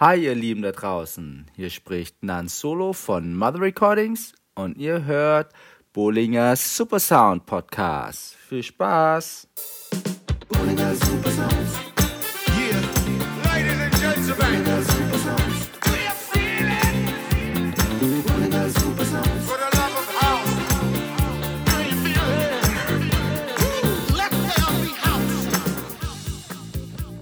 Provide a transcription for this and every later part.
Hi ihr Lieben da draußen, hier spricht Nan Solo von Mother Recordings und ihr hört Bollinger Super Sound Podcast. Viel Spaß! Bollinger Super Sounds. Yeah, ladies and gentlemen. Bollinger Super Sounds. Do you feel it? Bollinger Super Sounds. For the love of house. Do you feel it? Let there be house.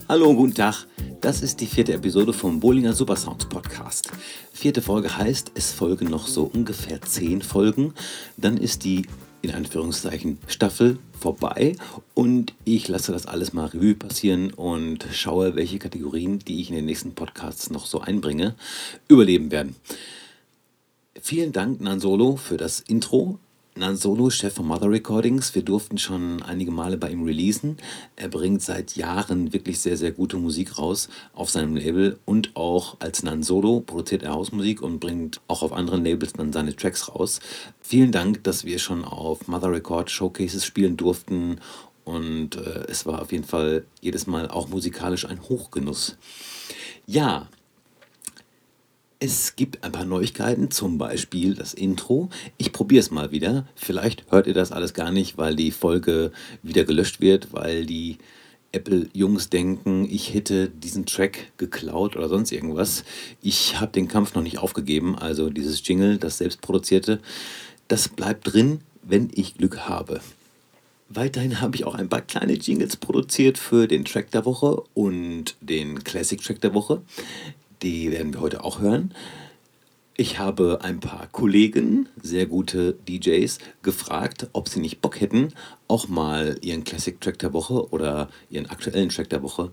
Hallo, guten Tag. Das ist die vierte Episode vom Bollinger Supersounds Podcast. Vierte Folge heißt, es folgen noch so ungefähr zehn Folgen. Dann ist die, in Anführungszeichen, Staffel vorbei und ich lasse das alles mal Revue passieren und schaue, welche Kategorien, die ich in den nächsten Podcasts noch so einbringe, überleben werden. Vielen Dank, Nan Solo, für das Intro. Nan Solo, Chef von Mother Recordings. Wir durften schon einige Male bei ihm releasen. Er bringt seit Jahren wirklich sehr, sehr gute Musik raus auf seinem Label und auch als Nan Solo produziert er Hausmusik und bringt auch auf anderen Labels dann seine Tracks raus. Vielen Dank, dass wir schon auf Mother Record Showcases spielen durften und äh, es war auf jeden Fall jedes Mal auch musikalisch ein Hochgenuss. Ja, es gibt ein paar Neuigkeiten, zum Beispiel das Intro. Ich probiere es mal wieder. Vielleicht hört ihr das alles gar nicht, weil die Folge wieder gelöscht wird, weil die Apple-Jungs denken, ich hätte diesen Track geklaut oder sonst irgendwas. Ich habe den Kampf noch nicht aufgegeben, also dieses Jingle, das selbstproduzierte, das bleibt drin, wenn ich Glück habe. Weiterhin habe ich auch ein paar kleine Jingles produziert für den Track der Woche und den Classic Track der Woche. Die werden wir heute auch hören. Ich habe ein paar Kollegen, sehr gute DJs, gefragt, ob sie nicht Bock hätten, auch mal ihren Classic Track der Woche oder ihren aktuellen Track der Woche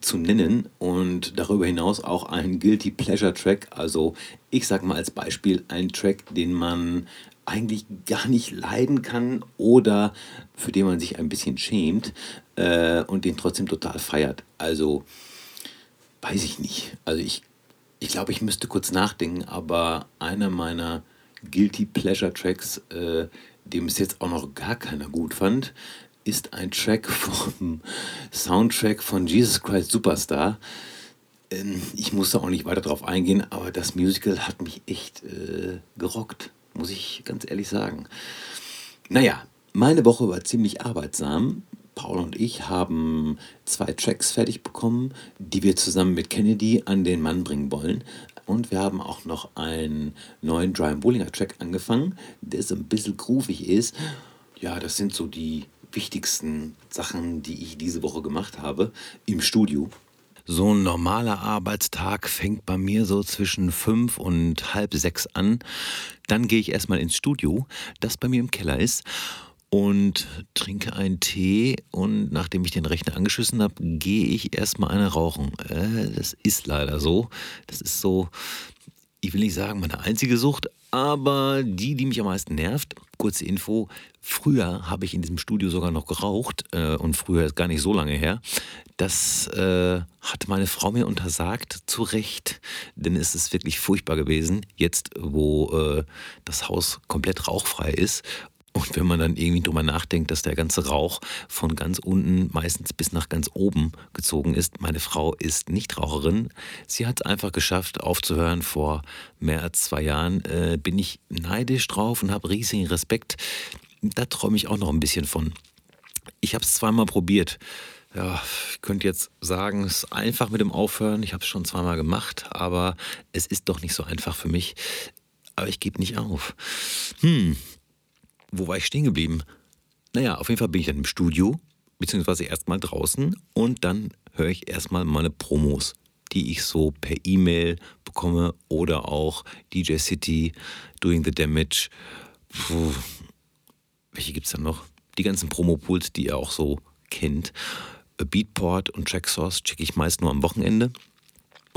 zu nennen und darüber hinaus auch einen Guilty Pleasure Track, also ich sage mal als Beispiel einen Track, den man eigentlich gar nicht leiden kann oder für den man sich ein bisschen schämt äh, und den trotzdem total feiert. Also weiß ich nicht. Also ich ich glaube, ich müsste kurz nachdenken, aber einer meiner Guilty Pleasure Tracks, äh, den bis jetzt auch noch gar keiner gut fand, ist ein Track vom Soundtrack von Jesus Christ Superstar. Ähm, ich musste auch nicht weiter darauf eingehen, aber das Musical hat mich echt äh, gerockt, muss ich ganz ehrlich sagen. Naja, meine Woche war ziemlich arbeitsam. Paul und ich haben zwei Tracks fertig bekommen, die wir zusammen mit Kennedy an den Mann bringen wollen. Und wir haben auch noch einen neuen Dry Bollinger Track angefangen, der so ein bisschen groovig ist. Ja, das sind so die wichtigsten Sachen, die ich diese Woche gemacht habe im Studio. So ein normaler Arbeitstag fängt bei mir so zwischen fünf und halb sechs an. Dann gehe ich erstmal ins Studio, das bei mir im Keller ist und trinke einen Tee und nachdem ich den Rechner angeschlossen habe, gehe ich erstmal eine rauchen. Äh, das ist leider so. Das ist so, ich will nicht sagen meine einzige Sucht, aber die, die mich am meisten nervt. Kurze Info, früher habe ich in diesem Studio sogar noch geraucht äh, und früher ist gar nicht so lange her. Das äh, hat meine Frau mir untersagt, zu Recht, denn es ist wirklich furchtbar gewesen, jetzt wo äh, das Haus komplett rauchfrei ist und wenn man dann irgendwie drüber nachdenkt, dass der ganze Rauch von ganz unten meistens bis nach ganz oben gezogen ist. Meine Frau ist nicht Raucherin. Sie hat es einfach geschafft, aufzuhören. Vor mehr als zwei Jahren äh, bin ich neidisch drauf und habe riesigen Respekt. Da träume ich auch noch ein bisschen von. Ich habe es zweimal probiert. Ja, ich könnte jetzt sagen, es ist einfach mit dem Aufhören. Ich habe es schon zweimal gemacht, aber es ist doch nicht so einfach für mich. Aber ich gebe nicht auf. Hm, wo war ich stehen geblieben? Naja, auf jeden Fall bin ich dann im Studio, beziehungsweise erstmal draußen und dann höre ich erstmal meine Promos, die ich so per E-Mail bekomme oder auch DJ City, Doing the Damage. Puh, welche gibt es dann noch? Die ganzen Promo-Pools, die ihr auch so kennt. Beatport und Tracksource checke ich meist nur am Wochenende.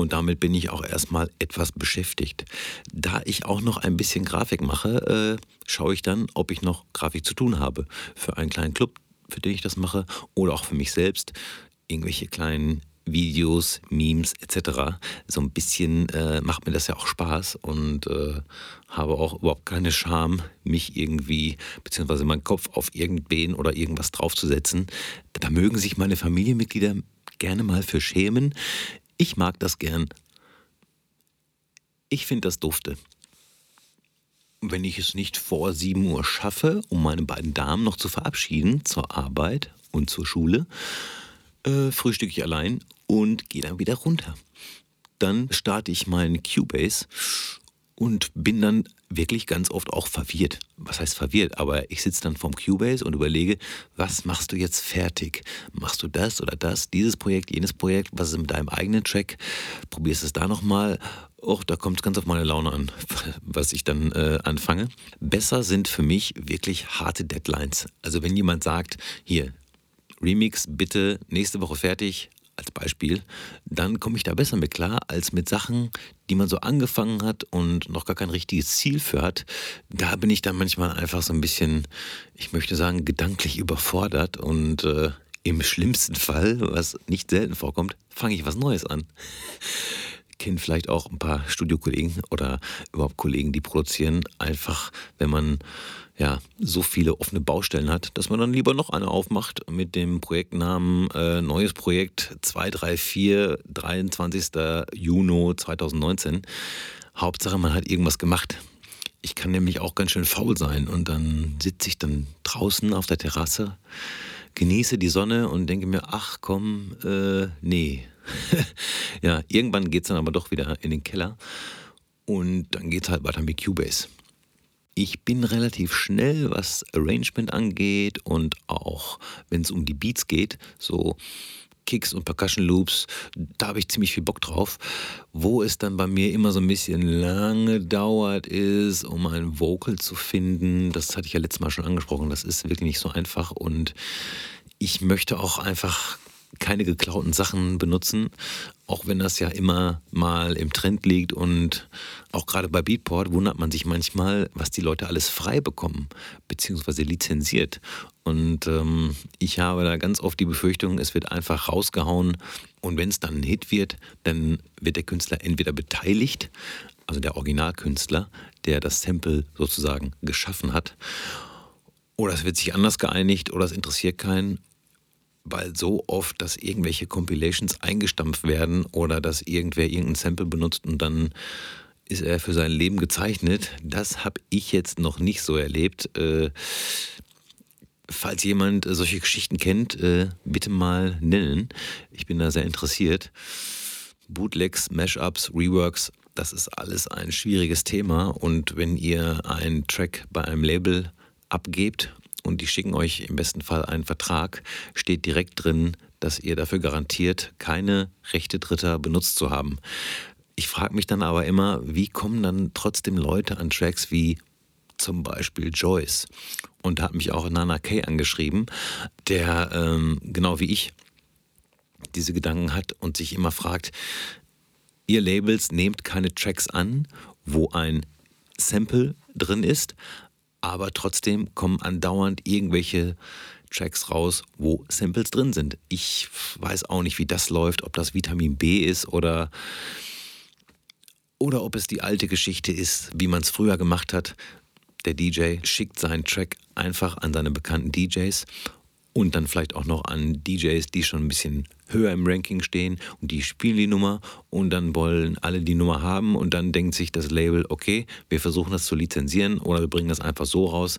Und damit bin ich auch erstmal etwas beschäftigt. Da ich auch noch ein bisschen Grafik mache, äh, schaue ich dann, ob ich noch Grafik zu tun habe. Für einen kleinen Club, für den ich das mache, oder auch für mich selbst. Irgendwelche kleinen Videos, Memes etc. So ein bisschen äh, macht mir das ja auch Spaß und äh, habe auch überhaupt keine Scham, mich irgendwie, beziehungsweise meinen Kopf auf irgendwen oder irgendwas draufzusetzen. Da mögen sich meine Familienmitglieder gerne mal für schämen. Ich mag das gern. Ich finde das dufte. Wenn ich es nicht vor 7 Uhr schaffe, um meine beiden Damen noch zu verabschieden zur Arbeit und zur Schule, äh, frühstücke ich allein und gehe dann wieder runter. Dann starte ich meinen Cubase und bin dann wirklich ganz oft auch verwirrt. Was heißt verwirrt? Aber ich sitze dann vorm Cubase und überlege, was machst du jetzt fertig? Machst du das oder das, dieses Projekt, jenes Projekt? Was ist mit deinem eigenen Track? Probierst es da nochmal? Och, da kommt es ganz auf meine Laune an, was ich dann äh, anfange. Besser sind für mich wirklich harte Deadlines. Also wenn jemand sagt, hier, Remix bitte nächste Woche fertig, als Beispiel, dann komme ich da besser mit klar, als mit Sachen, die man so angefangen hat und noch gar kein richtiges Ziel für hat. Da bin ich dann manchmal einfach so ein bisschen, ich möchte sagen, gedanklich überfordert und äh, im schlimmsten Fall, was nicht selten vorkommt, fange ich was Neues an. Kennen vielleicht auch ein paar Studiokollegen oder überhaupt Kollegen, die produzieren, einfach, wenn man ja, so viele offene Baustellen hat, dass man dann lieber noch eine aufmacht mit dem Projektnamen äh, Neues Projekt 234, 23. Juni 2019. Hauptsache, man hat irgendwas gemacht. Ich kann nämlich auch ganz schön faul sein und dann sitze ich dann draußen auf der Terrasse, genieße die Sonne und denke mir, ach komm, äh, nee. ja, irgendwann geht es dann aber doch wieder in den Keller und dann geht es halt weiter mit Cubase. Ich bin relativ schnell, was Arrangement angeht und auch wenn es um die Beats geht, so Kicks und Percussion Loops, da habe ich ziemlich viel Bock drauf. Wo es dann bei mir immer so ein bisschen lange dauert ist, um ein Vocal zu finden, das hatte ich ja letztes Mal schon angesprochen, das ist wirklich nicht so einfach und ich möchte auch einfach keine geklauten Sachen benutzen, auch wenn das ja immer mal im Trend liegt. Und auch gerade bei Beatport wundert man sich manchmal, was die Leute alles frei bekommen, beziehungsweise lizenziert. Und ähm, ich habe da ganz oft die Befürchtung, es wird einfach rausgehauen. Und wenn es dann ein Hit wird, dann wird der Künstler entweder beteiligt, also der Originalkünstler, der das Sample sozusagen geschaffen hat, oder es wird sich anders geeinigt oder es interessiert keinen weil so oft, dass irgendwelche Compilations eingestampft werden oder dass irgendwer irgendein Sample benutzt und dann ist er für sein Leben gezeichnet. Das habe ich jetzt noch nicht so erlebt. Äh, falls jemand solche Geschichten kennt, äh, bitte mal nennen. Ich bin da sehr interessiert. Bootlegs, Mashups, Reworks, das ist alles ein schwieriges Thema. Und wenn ihr einen Track bei einem Label abgebt und die schicken euch im besten Fall einen Vertrag, steht direkt drin, dass ihr dafür garantiert, keine Rechte Dritter benutzt zu haben. Ich frage mich dann aber immer, wie kommen dann trotzdem Leute an Tracks wie zum Beispiel Joyce? Und da hat mich auch Nana Kay angeschrieben, der ähm, genau wie ich diese Gedanken hat und sich immer fragt, ihr Labels nehmt keine Tracks an, wo ein Sample drin ist, aber trotzdem kommen andauernd irgendwelche Tracks raus, wo Samples drin sind. Ich weiß auch nicht, wie das läuft, ob das Vitamin B ist oder, oder ob es die alte Geschichte ist, wie man es früher gemacht hat. Der DJ schickt seinen Track einfach an seine bekannten DJs und dann vielleicht auch noch an DJs, die schon ein bisschen höher im Ranking stehen und die spielen die Nummer und dann wollen alle die Nummer haben und dann denkt sich das Label, okay, wir versuchen das zu lizenzieren oder wir bringen das einfach so raus.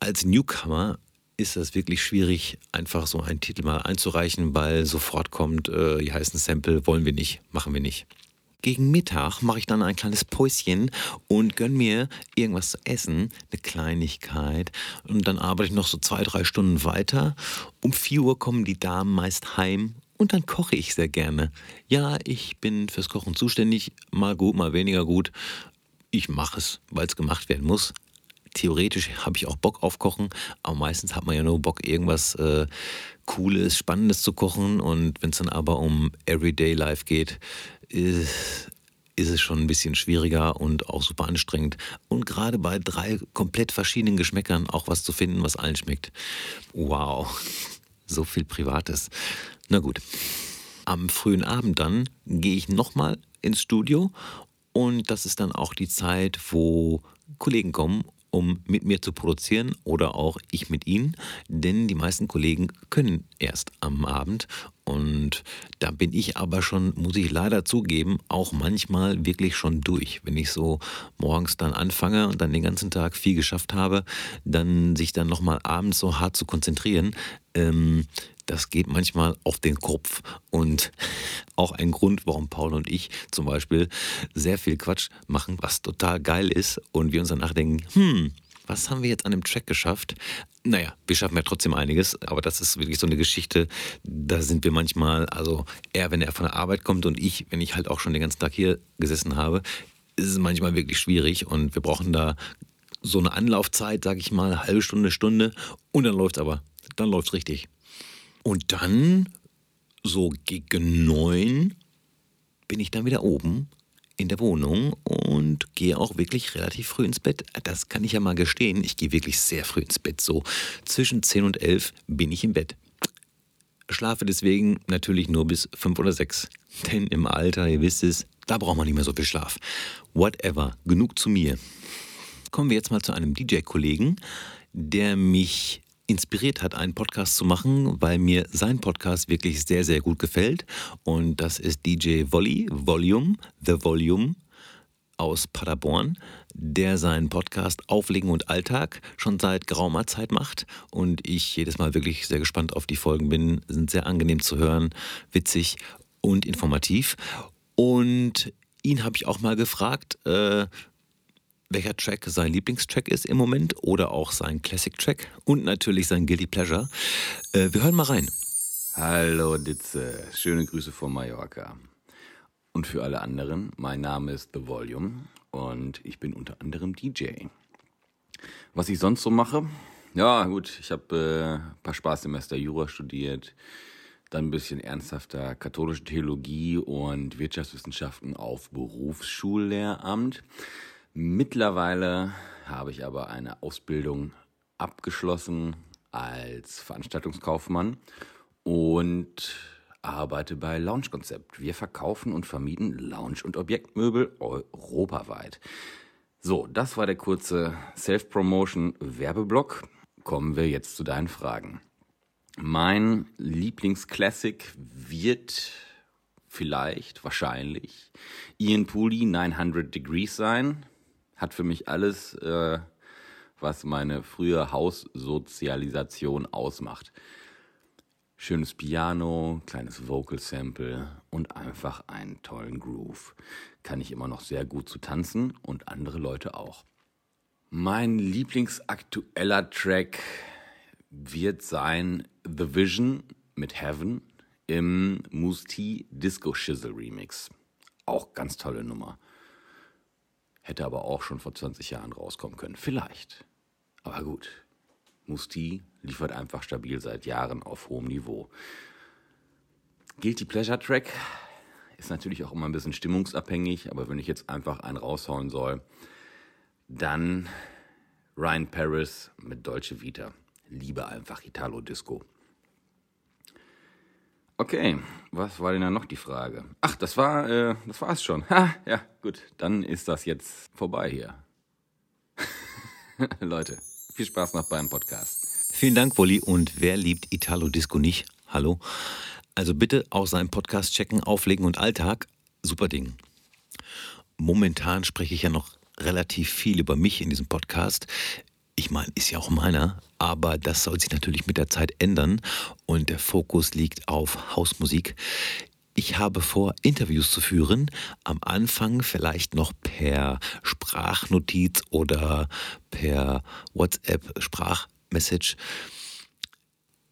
Als Newcomer ist das wirklich schwierig, einfach so einen Titel mal einzureichen, weil sofort kommt, äh, hier heißt ein Sample, wollen wir nicht, machen wir nicht. Gegen Mittag mache ich dann ein kleines Päuschen und gönne mir irgendwas zu essen, eine Kleinigkeit. Und dann arbeite ich noch so zwei, drei Stunden weiter. Um vier Uhr kommen die Damen meist heim und dann koche ich sehr gerne. Ja, ich bin fürs Kochen zuständig, mal gut, mal weniger gut. Ich mache es, weil es gemacht werden muss. Theoretisch habe ich auch Bock auf Kochen, aber meistens hat man ja nur Bock, irgendwas äh, Cooles, Spannendes zu kochen. Und wenn es dann aber um Everyday Life geht, ist, ist es schon ein bisschen schwieriger und auch super anstrengend. Und gerade bei drei komplett verschiedenen Geschmäckern auch was zu finden, was allen schmeckt. Wow, so viel Privates. Na gut. Am frühen Abend dann gehe ich nochmal ins Studio und das ist dann auch die Zeit, wo Kollegen kommen um mit mir zu produzieren oder auch ich mit ihnen, denn die meisten Kollegen können erst am Abend und da bin ich aber schon, muss ich leider zugeben, auch manchmal wirklich schon durch. Wenn ich so morgens dann anfange und dann den ganzen Tag viel geschafft habe, dann sich dann nochmal abends so hart zu konzentrieren, ähm, das geht manchmal auf den Kopf. Und auch ein Grund, warum Paul und ich zum Beispiel sehr viel Quatsch machen, was total geil ist. Und wir uns danach denken, hm, was haben wir jetzt an dem Track geschafft? Naja, wir schaffen ja trotzdem einiges, aber das ist wirklich so eine Geschichte, da sind wir manchmal, also er, wenn er von der Arbeit kommt und ich, wenn ich halt auch schon den ganzen Tag hier gesessen habe, ist es manchmal wirklich schwierig und wir brauchen da so eine Anlaufzeit, sag ich mal, halbe Stunde, Stunde und dann läuft es aber, dann läuft es richtig. Und dann, so gegen neun, bin ich dann wieder oben in der Wohnung und gehe auch wirklich relativ früh ins Bett. Das kann ich ja mal gestehen. Ich gehe wirklich sehr früh ins Bett. So zwischen 10 und 11 bin ich im Bett. Schlafe deswegen natürlich nur bis 5 oder 6. Denn im Alter, ihr wisst es, da braucht man nicht mehr so viel Schlaf. Whatever, genug zu mir. Kommen wir jetzt mal zu einem DJ-Kollegen, der mich inspiriert hat, einen Podcast zu machen, weil mir sein Podcast wirklich sehr, sehr gut gefällt. Und das ist DJ Volley, Volume, The Volume aus Paderborn, der seinen Podcast Auflegen und Alltag schon seit geraumer Zeit macht. Und ich jedes Mal wirklich sehr gespannt auf die Folgen bin. Sind sehr angenehm zu hören, witzig und informativ. Und ihn habe ich auch mal gefragt, äh, welcher Track sein Lieblingstrack ist im Moment oder auch sein Classic-Track und natürlich sein Guilty Pleasure. Äh, wir hören mal rein. Hallo Ditze, schöne Grüße von Mallorca. Und für alle anderen, mein Name ist The Volume und ich bin unter anderem DJ. Was ich sonst so mache? Ja, gut, ich habe äh, ein paar Spaßsemester Jura studiert, dann ein bisschen ernsthafter katholische Theologie und Wirtschaftswissenschaften auf Berufsschullehramt. Mittlerweile habe ich aber eine Ausbildung abgeschlossen als Veranstaltungskaufmann und arbeite bei Lounge Konzept. Wir verkaufen und vermieten Lounge- und Objektmöbel europaweit. So, das war der kurze Self-Promotion-Werbeblock. Kommen wir jetzt zu deinen Fragen. Mein Lieblingsklassik wird vielleicht, wahrscheinlich Ian Pooley 900 Degrees sein hat für mich alles, äh, was meine frühe Haussozialisation ausmacht. Schönes Piano, kleines Vocal Sample und einfach einen tollen Groove. Kann ich immer noch sehr gut zu tanzen und andere Leute auch. Mein lieblingsaktueller Track wird sein The Vision mit Heaven im Musti Disco Shizzle Remix. Auch ganz tolle Nummer. Hätte aber auch schon vor 20 Jahren rauskommen können. Vielleicht. Aber gut. Musti liefert einfach stabil seit Jahren auf hohem Niveau. Guilty Pleasure Track ist natürlich auch immer ein bisschen stimmungsabhängig, aber wenn ich jetzt einfach einen raushauen soll, dann Ryan Paris mit Dolce Vita. Liebe einfach Italo Disco. Okay, was war denn dann noch die Frage? Ach, das war, äh, das war's schon. Ha, ja, gut, dann ist das jetzt vorbei hier. Leute, viel Spaß noch beim Podcast. Vielen Dank, Wolli. Und wer liebt Italo Disco nicht? Hallo. Also bitte auch seinen Podcast checken, auflegen und Alltag. Super Ding. Momentan spreche ich ja noch relativ viel über mich in diesem Podcast. Ich meine, ist ja auch meiner, aber das soll sich natürlich mit der Zeit ändern und der Fokus liegt auf Hausmusik. Ich habe vor, Interviews zu führen. Am Anfang vielleicht noch per Sprachnotiz oder per WhatsApp-Sprachmessage.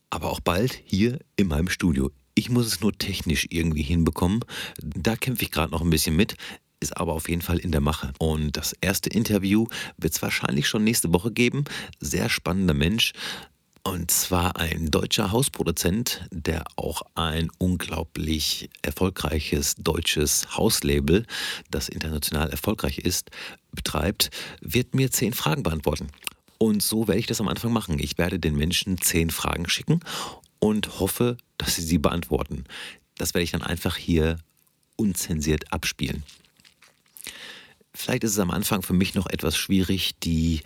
Aber auch bald hier in meinem Studio. Ich muss es nur technisch irgendwie hinbekommen. Da kämpfe ich gerade noch ein bisschen mit ist aber auf jeden Fall in der Mache. Und das erste Interview wird es wahrscheinlich schon nächste Woche geben. Sehr spannender Mensch. Und zwar ein deutscher Hausproduzent, der auch ein unglaublich erfolgreiches deutsches Hauslabel, das international erfolgreich ist, betreibt, wird mir zehn Fragen beantworten. Und so werde ich das am Anfang machen. Ich werde den Menschen zehn Fragen schicken und hoffe, dass sie sie beantworten. Das werde ich dann einfach hier unzensiert abspielen. Vielleicht ist es am Anfang für mich noch etwas schwierig, die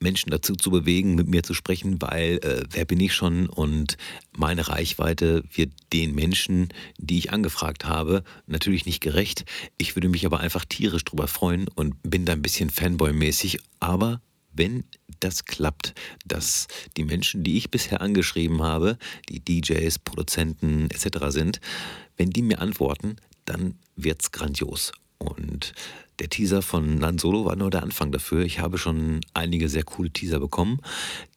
Menschen dazu zu bewegen, mit mir zu sprechen, weil äh, wer bin ich schon und meine Reichweite wird den Menschen, die ich angefragt habe, natürlich nicht gerecht. Ich würde mich aber einfach tierisch drüber freuen und bin da ein bisschen Fanboy-mäßig. Aber wenn das klappt, dass die Menschen, die ich bisher angeschrieben habe, die DJs, Produzenten etc. sind, wenn die mir antworten, dann wird's grandios. Und der Teaser von Nan Solo war nur der Anfang dafür. Ich habe schon einige sehr coole Teaser bekommen,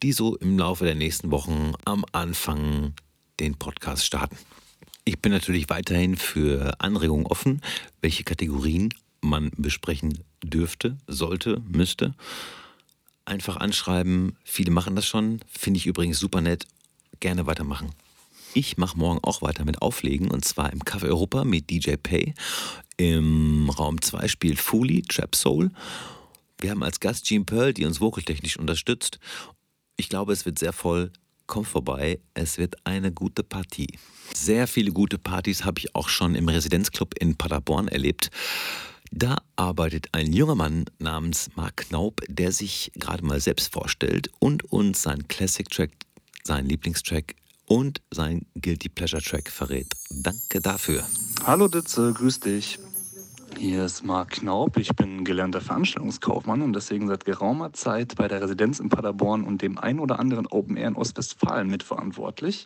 die so im Laufe der nächsten Wochen am Anfang den Podcast starten. Ich bin natürlich weiterhin für Anregungen offen, welche Kategorien man besprechen dürfte, sollte, müsste. Einfach anschreiben. Viele machen das schon. Finde ich übrigens super nett. Gerne weitermachen. Ich mache morgen auch weiter mit Auflegen und zwar im Café Europa mit DJ Pay. Im Raum 2 spielt Fuli, Trap Soul. Wir haben als Gast Jean Pearl, die uns vokaltechnisch unterstützt. Ich glaube, es wird sehr voll. Komm vorbei, es wird eine gute Party. Sehr viele gute Partys habe ich auch schon im Residenzclub in Paderborn erlebt. Da arbeitet ein junger Mann namens Mark Knaub, der sich gerade mal selbst vorstellt und uns seinen Classic-Track, seinen Lieblingstrack und sein Guilty Pleasure Track verrät. Danke dafür. Hallo Ditze, grüß dich. Hier ist Marc Knaub. Ich bin gelernter Veranstaltungskaufmann und deswegen seit geraumer Zeit bei der Residenz in Paderborn und dem ein oder anderen Open Air in Ostwestfalen mitverantwortlich.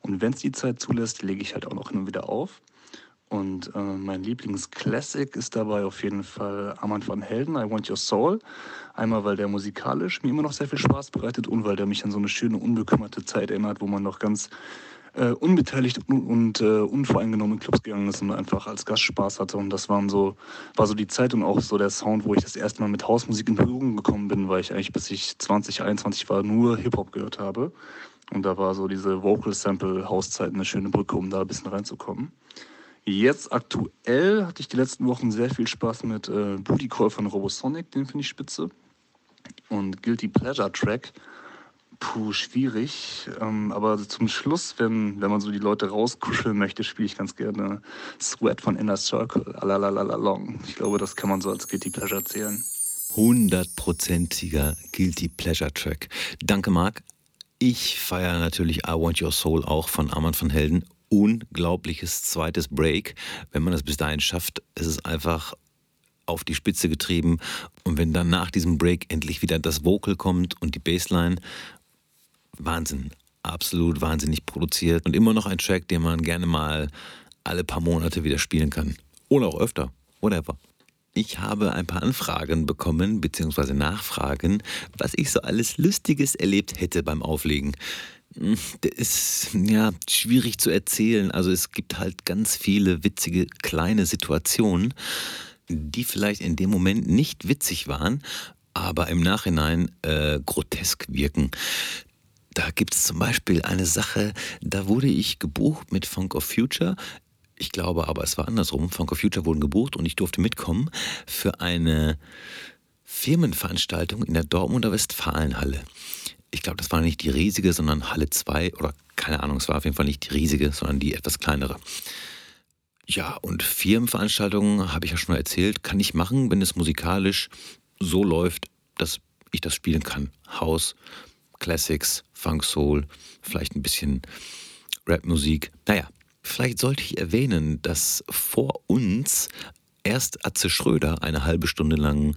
Und wenn es die Zeit zulässt, lege ich halt auch noch hin und wieder auf. Und äh, mein Lieblingsclassic ist dabei auf jeden Fall Armand van Helden, I Want Your Soul. Einmal, weil der musikalisch mir immer noch sehr viel Spaß bereitet und weil der mich an so eine schöne, unbekümmerte Zeit erinnert, wo man noch ganz äh, unbeteiligt und, und äh, unvoreingenommen in Clubs gegangen ist und einfach als Gast Spaß hatte. Und das waren so, war so die Zeit und auch so der Sound, wo ich das erste Mal mit Hausmusik in Berührung gekommen bin, weil ich eigentlich bis ich 20, 21 war, nur Hip-Hop gehört habe. Und da war so diese Vocal Sample Hauszeit eine schöne Brücke, um da ein bisschen reinzukommen. Jetzt aktuell hatte ich die letzten Wochen sehr viel Spaß mit äh, Booty Call von Robosonic, den finde ich spitze. Und Guilty Pleasure Track. Puh, schwierig. Ähm, aber zum Schluss, wenn, wenn man so die Leute rauskuscheln möchte, spiele ich ganz gerne Sweat von Inner Circle. Alalalalong. Ich glaube, das kann man so als Guilty Pleasure zählen. Hundertprozentiger Guilty Pleasure Track. Danke, Marc. Ich feiere natürlich I Want Your Soul auch von Armand van Helden unglaubliches zweites Break. Wenn man das bis dahin schafft, ist es einfach auf die Spitze getrieben. Und wenn dann nach diesem Break endlich wieder das Vocal kommt und die Bassline, Wahnsinn, absolut wahnsinnig produziert und immer noch ein Track, den man gerne mal alle paar Monate wieder spielen kann. Oder auch öfter, whatever. Ich habe ein paar Anfragen bekommen, beziehungsweise Nachfragen, was ich so alles Lustiges erlebt hätte beim Auflegen. Das ist ja schwierig zu erzählen. Also es gibt halt ganz viele witzige kleine Situationen, die vielleicht in dem Moment nicht witzig waren, aber im Nachhinein äh, grotesk wirken. Da gibt es zum Beispiel eine Sache, da wurde ich gebucht mit Funk of Future. Ich glaube aber, es war andersrum. Funk of Future wurden gebucht und ich durfte mitkommen für eine Firmenveranstaltung in der Dortmunder Westfalenhalle ich glaube, das war nicht die riesige, sondern Halle 2 oder keine Ahnung, es war auf jeden Fall nicht die riesige, sondern die etwas kleinere. Ja, und Firmenveranstaltungen, habe ich ja schon mal erzählt, kann ich machen, wenn es musikalisch so läuft, dass ich das spielen kann. House, Classics, Funk Soul, vielleicht ein bisschen Rapmusik. Naja, vielleicht sollte ich erwähnen, dass vor uns erst Atze Schröder eine halbe Stunde lang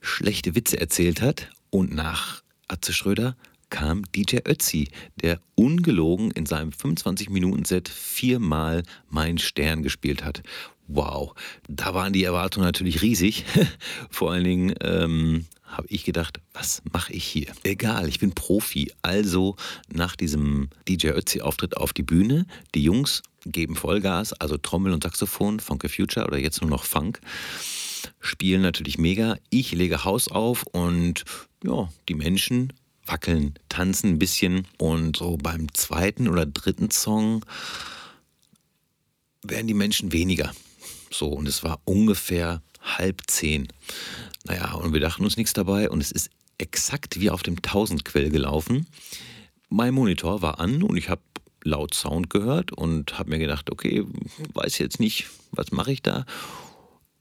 schlechte Witze erzählt hat und nach Atze Schröder kam DJ Ötzi, der ungelogen in seinem 25-Minuten-Set viermal Mein Stern gespielt hat. Wow, da waren die Erwartungen natürlich riesig. Vor allen Dingen ähm, habe ich gedacht, was mache ich hier? Egal, ich bin Profi. Also nach diesem DJ Ötzi-Auftritt auf die Bühne, die Jungs geben Vollgas, also Trommel und Saxophon, Funky Future oder jetzt nur noch Funk spielen natürlich mega. Ich lege Haus auf und ja, die Menschen wackeln, tanzen ein bisschen. Und so beim zweiten oder dritten Song werden die Menschen weniger. So, und es war ungefähr halb zehn. Naja, und wir dachten uns nichts dabei und es ist exakt wie auf dem Tausendquell gelaufen. Mein Monitor war an und ich habe laut Sound gehört und habe mir gedacht, okay, weiß jetzt nicht, was mache ich da.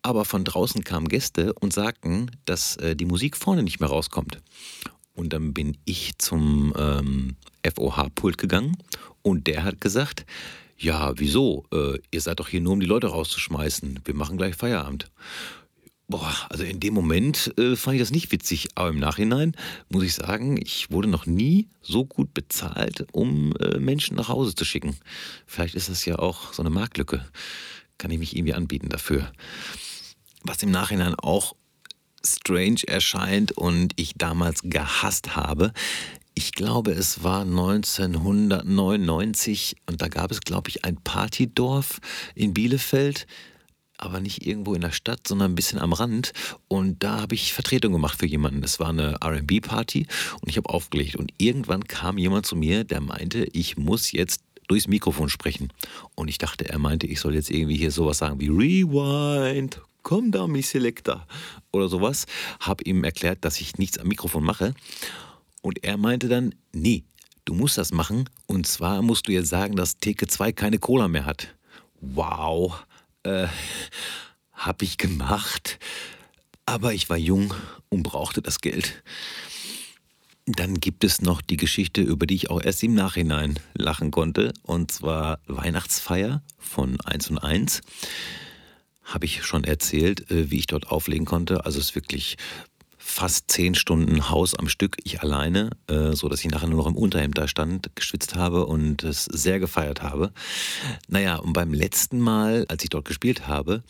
Aber von draußen kamen Gäste und sagten, dass äh, die Musik vorne nicht mehr rauskommt. Und dann bin ich zum ähm, FOH-Pult gegangen und der hat gesagt, ja, wieso? Äh, ihr seid doch hier nur, um die Leute rauszuschmeißen. Wir machen gleich Feierabend. Boah, also in dem Moment äh, fand ich das nicht witzig, aber im Nachhinein muss ich sagen, ich wurde noch nie so gut bezahlt, um äh, Menschen nach Hause zu schicken. Vielleicht ist das ja auch so eine Marktlücke. Kann ich mich irgendwie anbieten dafür. Was im Nachhinein auch strange erscheint und ich damals gehasst habe. Ich glaube, es war 1999 und da gab es, glaube ich, ein Partydorf in Bielefeld aber nicht irgendwo in der Stadt, sondern ein bisschen am Rand. Und da habe ich Vertretung gemacht für jemanden. Das war eine RB-Party und ich habe aufgelegt. Und irgendwann kam jemand zu mir, der meinte, ich muss jetzt durchs Mikrofon sprechen. Und ich dachte, er meinte, ich soll jetzt irgendwie hier sowas sagen wie Rewind, komm da, mi Selector oder sowas. Habe ihm erklärt, dass ich nichts am Mikrofon mache. Und er meinte dann, nee, du musst das machen. Und zwar musst du jetzt sagen, dass Theke 2 keine Cola mehr hat. Wow, äh, hab ich gemacht. Aber ich war jung und brauchte das Geld. Dann gibt es noch die Geschichte, über die ich auch erst im Nachhinein lachen konnte. Und zwar Weihnachtsfeier von 1 und 1. Habe ich schon erzählt, äh, wie ich dort auflegen konnte. Also es ist wirklich fast zehn Stunden Haus am Stück, ich alleine, äh, so dass ich nachher nur noch im Unterhemd da stand, geschwitzt habe und es sehr gefeiert habe. Naja, und beim letzten Mal, als ich dort gespielt habe,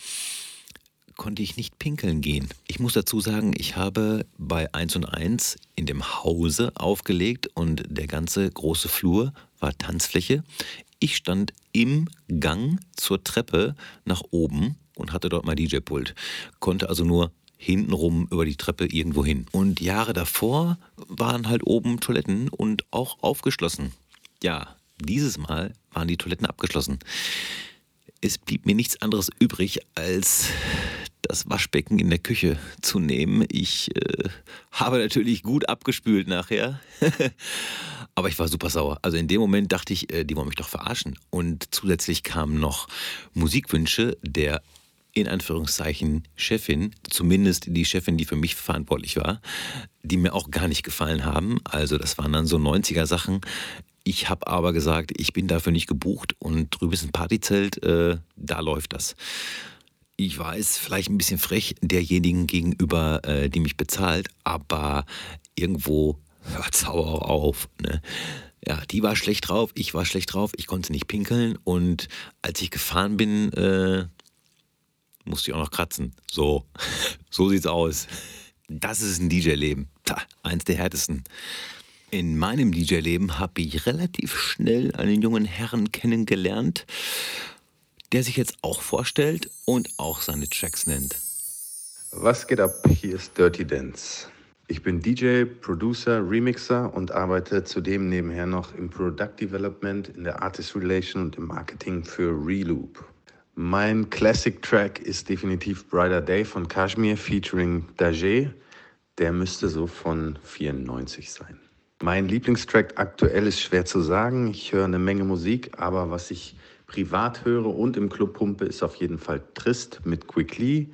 konnte ich nicht pinkeln gehen. Ich muss dazu sagen, ich habe bei 1 und 1 in dem Hause aufgelegt und der ganze große Flur war Tanzfläche. Ich stand im Gang zur Treppe nach oben und hatte dort mein DJ-Pult. Konnte also nur hintenrum über die Treppe irgendwo hin. Und Jahre davor waren halt oben Toiletten und auch aufgeschlossen. Ja, dieses Mal waren die Toiletten abgeschlossen. Es blieb mir nichts anderes übrig, als das Waschbecken in der Küche zu nehmen. Ich äh, habe natürlich gut abgespült nachher. Aber ich war super sauer. Also in dem Moment dachte ich, äh, die wollen mich doch verarschen. Und zusätzlich kamen noch Musikwünsche der in Anführungszeichen Chefin, zumindest die Chefin, die für mich verantwortlich war, die mir auch gar nicht gefallen haben. Also das waren dann so 90er Sachen. Ich habe aber gesagt, ich bin dafür nicht gebucht und drüben ist ein Partyzelt, äh, da läuft das. Ich weiß, vielleicht ein bisschen frech derjenigen gegenüber, äh, die mich bezahlt, aber irgendwo hört es auch auf. Ne? Ja, die war schlecht drauf, ich war schlecht drauf, ich konnte nicht pinkeln und als ich gefahren bin, äh, musste ich auch noch kratzen. So, so sieht's aus. Das ist ein DJ-Leben. Eins der härtesten. In meinem DJ-Leben habe ich relativ schnell einen jungen Herrn kennengelernt, der sich jetzt auch vorstellt und auch seine Tracks nennt. Was geht ab? Hier ist Dirty Dance. Ich bin DJ, Producer, Remixer und arbeite zudem nebenher noch im Product Development, in der Artist Relation und im Marketing für Reloop. Mein Classic Track ist definitiv Brighter Day von Kashmir featuring Dager. Der müsste so von 94 sein. Mein Lieblingstrack aktuell ist schwer zu sagen. Ich höre eine Menge Musik, aber was ich privat höre und im Club pumpe, ist auf jeden Fall Trist mit Quickly.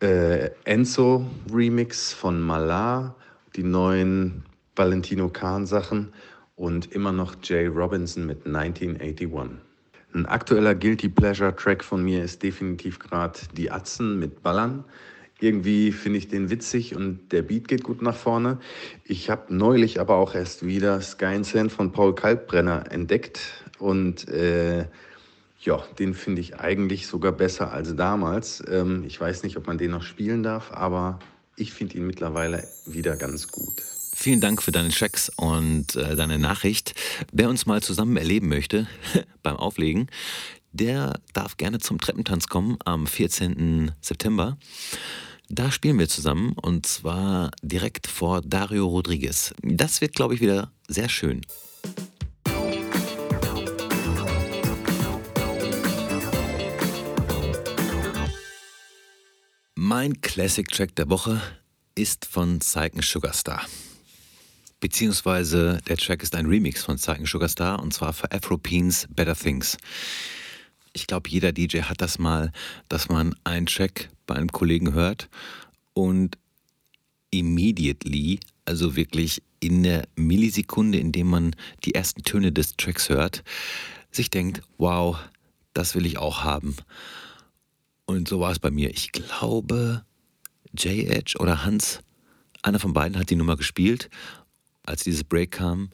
Äh, Enzo Remix von Malar, die neuen Valentino Kahn Sachen und immer noch Jay Robinson mit 1981. Ein aktueller Guilty Pleasure Track von mir ist definitiv gerade Die Atzen mit Ballern. Irgendwie finde ich den witzig und der Beat geht gut nach vorne. Ich habe neulich aber auch erst wieder Sky Sand von Paul Kalkbrenner entdeckt und äh, ja, den finde ich eigentlich sogar besser als damals. Ähm, ich weiß nicht, ob man den noch spielen darf, aber ich finde ihn mittlerweile wieder ganz gut. Vielen Dank für deine Tracks und äh, deine Nachricht. Wer uns mal zusammen erleben möchte beim Auflegen, der darf gerne zum Treppentanz kommen am 14. September. Da spielen wir zusammen und zwar direkt vor Dario Rodriguez. Das wird, glaube ich, wieder sehr schön. Mein Classic Track der Woche ist von Psychen Sugarstar beziehungsweise der Track ist ein Remix von Zeigen Sugarstar und zwar für Afropeens Better Things. Ich glaube, jeder DJ hat das mal, dass man einen Track bei einem Kollegen hört und immediately Also wirklich in der Millisekunde, in dem man die ersten Töne des Tracks hört, sich denkt, wow, das will ich auch haben. Und so war es bei mir. Ich glaube, Jay Edge oder Hans, einer von beiden hat die Nummer gespielt, als dieses Break kam.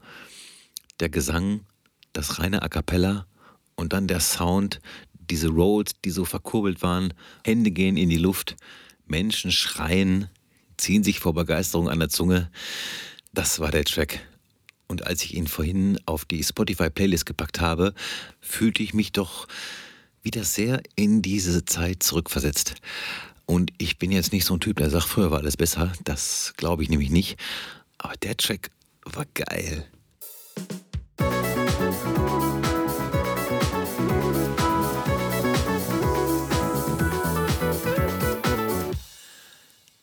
Der Gesang, das reine A cappella und dann der Sound, diese Rolls, die so verkurbelt waren, Hände gehen in die Luft, Menschen schreien, ziehen sich vor Begeisterung an der Zunge. Das war der Track. Und als ich ihn vorhin auf die Spotify-Playlist gepackt habe, fühlte ich mich doch wieder sehr in diese Zeit zurückversetzt. Und ich bin jetzt nicht so ein Typ, der sagt, früher war alles besser. Das glaube ich nämlich nicht. Aber der Track war geil.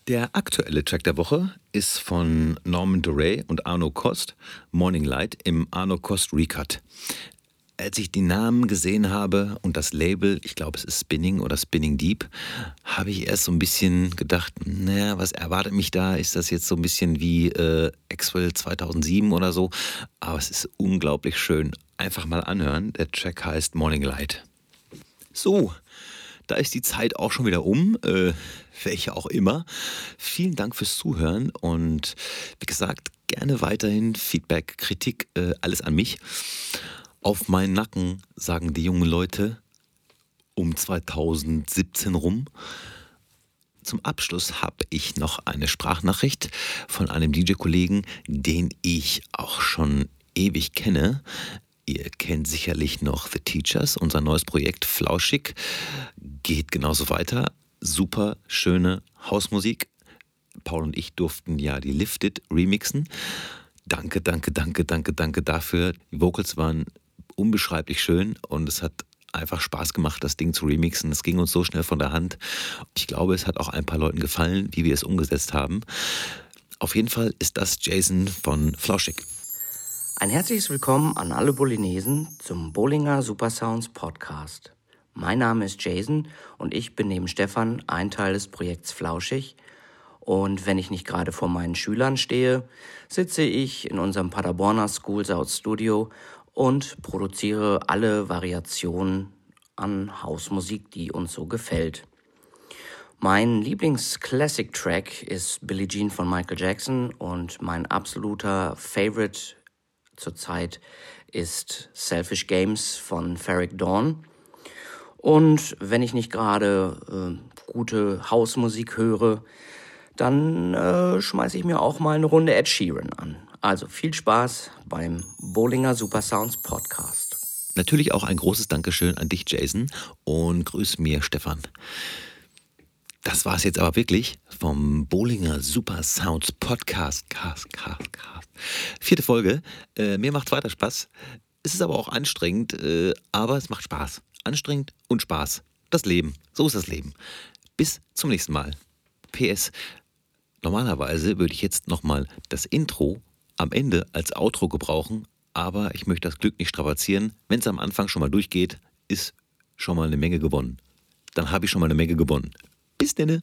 Der aktuelle Track der Woche ist von Norman Duray und Arno Kost, Morning Light im Arno Kost Recut. Als ich die Namen gesehen habe und das Label, ich glaube es ist Spinning oder Spinning Deep, habe ich erst so ein bisschen gedacht, naja, was erwartet mich da? Ist das jetzt so ein bisschen wie äh, Axwell 2007 oder so? Aber es ist unglaublich schön. Einfach mal anhören. Der Track heißt Morning Light. So, da ist die Zeit auch schon wieder um, äh, welche auch immer. Vielen Dank fürs Zuhören und wie gesagt, gerne weiterhin Feedback, Kritik, äh, alles an mich. Auf meinen Nacken sagen die jungen Leute um 2017 rum. Zum Abschluss habe ich noch eine Sprachnachricht von einem DJ-Kollegen, den ich auch schon ewig kenne. Ihr kennt sicherlich noch The Teachers, unser neues Projekt Flauschig. Geht genauso weiter. Super schöne Hausmusik. Paul und ich durften ja die Lifted remixen. Danke, danke, danke, danke, danke dafür. Die Vocals waren unbeschreiblich schön und es hat einfach Spaß gemacht, das Ding zu remixen. Es ging uns so schnell von der Hand. Ich glaube, es hat auch ein paar Leuten gefallen, wie wir es umgesetzt haben. Auf jeden Fall ist das Jason von Flauschig. Ein herzliches Willkommen an alle Bolinesen zum Bowlinger Supersounds Podcast. Mein Name ist Jason und ich bin neben Stefan ein Teil des Projekts Flauschig. Und wenn ich nicht gerade vor meinen Schülern stehe, sitze ich in unserem Paderborner School South Studio und produziere alle Variationen an Hausmusik, die uns so gefällt. Mein Lieblings-Classic-Track ist Billie Jean von Michael Jackson und mein absoluter Favorite zurzeit ist Selfish Games von Ferric Dawn. Und wenn ich nicht gerade äh, gute Hausmusik höre, dann äh, schmeiße ich mir auch mal eine Runde Ed Sheeran an. Also viel Spaß beim Bowlinger Super Sounds Podcast. Natürlich auch ein großes Dankeschön an dich, Jason, und grüß mir, Stefan. Das war es jetzt aber wirklich vom Bowlinger Super Sounds Podcast. Cast, cast, cast. Vierte Folge. Äh, mir macht weiter Spaß. Es ist aber auch anstrengend, äh, aber es macht Spaß. Anstrengend und Spaß. Das Leben. So ist das Leben. Bis zum nächsten Mal. PS. Normalerweise würde ich jetzt nochmal das Intro am Ende als Outro gebrauchen, aber ich möchte das Glück nicht strapazieren. Wenn es am Anfang schon mal durchgeht, ist schon mal eine Menge gewonnen. Dann habe ich schon mal eine Menge gewonnen. Bis denne.